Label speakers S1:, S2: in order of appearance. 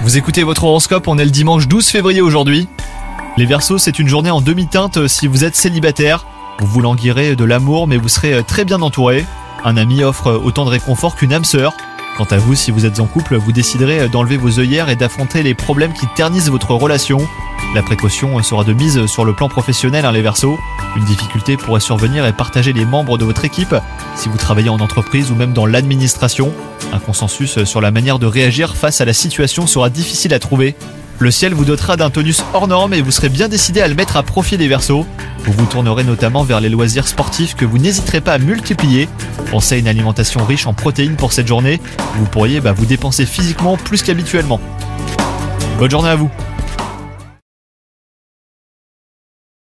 S1: Vous écoutez votre horoscope, on est le dimanche 12 février aujourd'hui. Les Verseaux, c'est une journée en demi-teinte si vous êtes célibataire. Vous vous languirez de l'amour, mais vous serez très bien entouré. Un ami offre autant de réconfort qu'une âme sœur. Quant à vous, si vous êtes en couple, vous déciderez d'enlever vos œillères et d'affronter les problèmes qui ternissent votre relation. La précaution sera de mise sur le plan professionnel, hein, les Verseaux. Une difficulté pourrait survenir et partager les membres de votre équipe si vous travaillez en entreprise ou même dans l'administration. Un consensus sur la manière de réagir face à la situation sera difficile à trouver. Le ciel vous dotera d'un tonus hors norme et vous serez bien décidé à le mettre à profit des Verseaux. Vous vous tournerez notamment vers les loisirs sportifs que vous n'hésiterez pas à multiplier. Pensez à une alimentation riche en protéines pour cette journée. Vous pourriez bah, vous dépenser physiquement plus qu'habituellement. Bonne journée à vous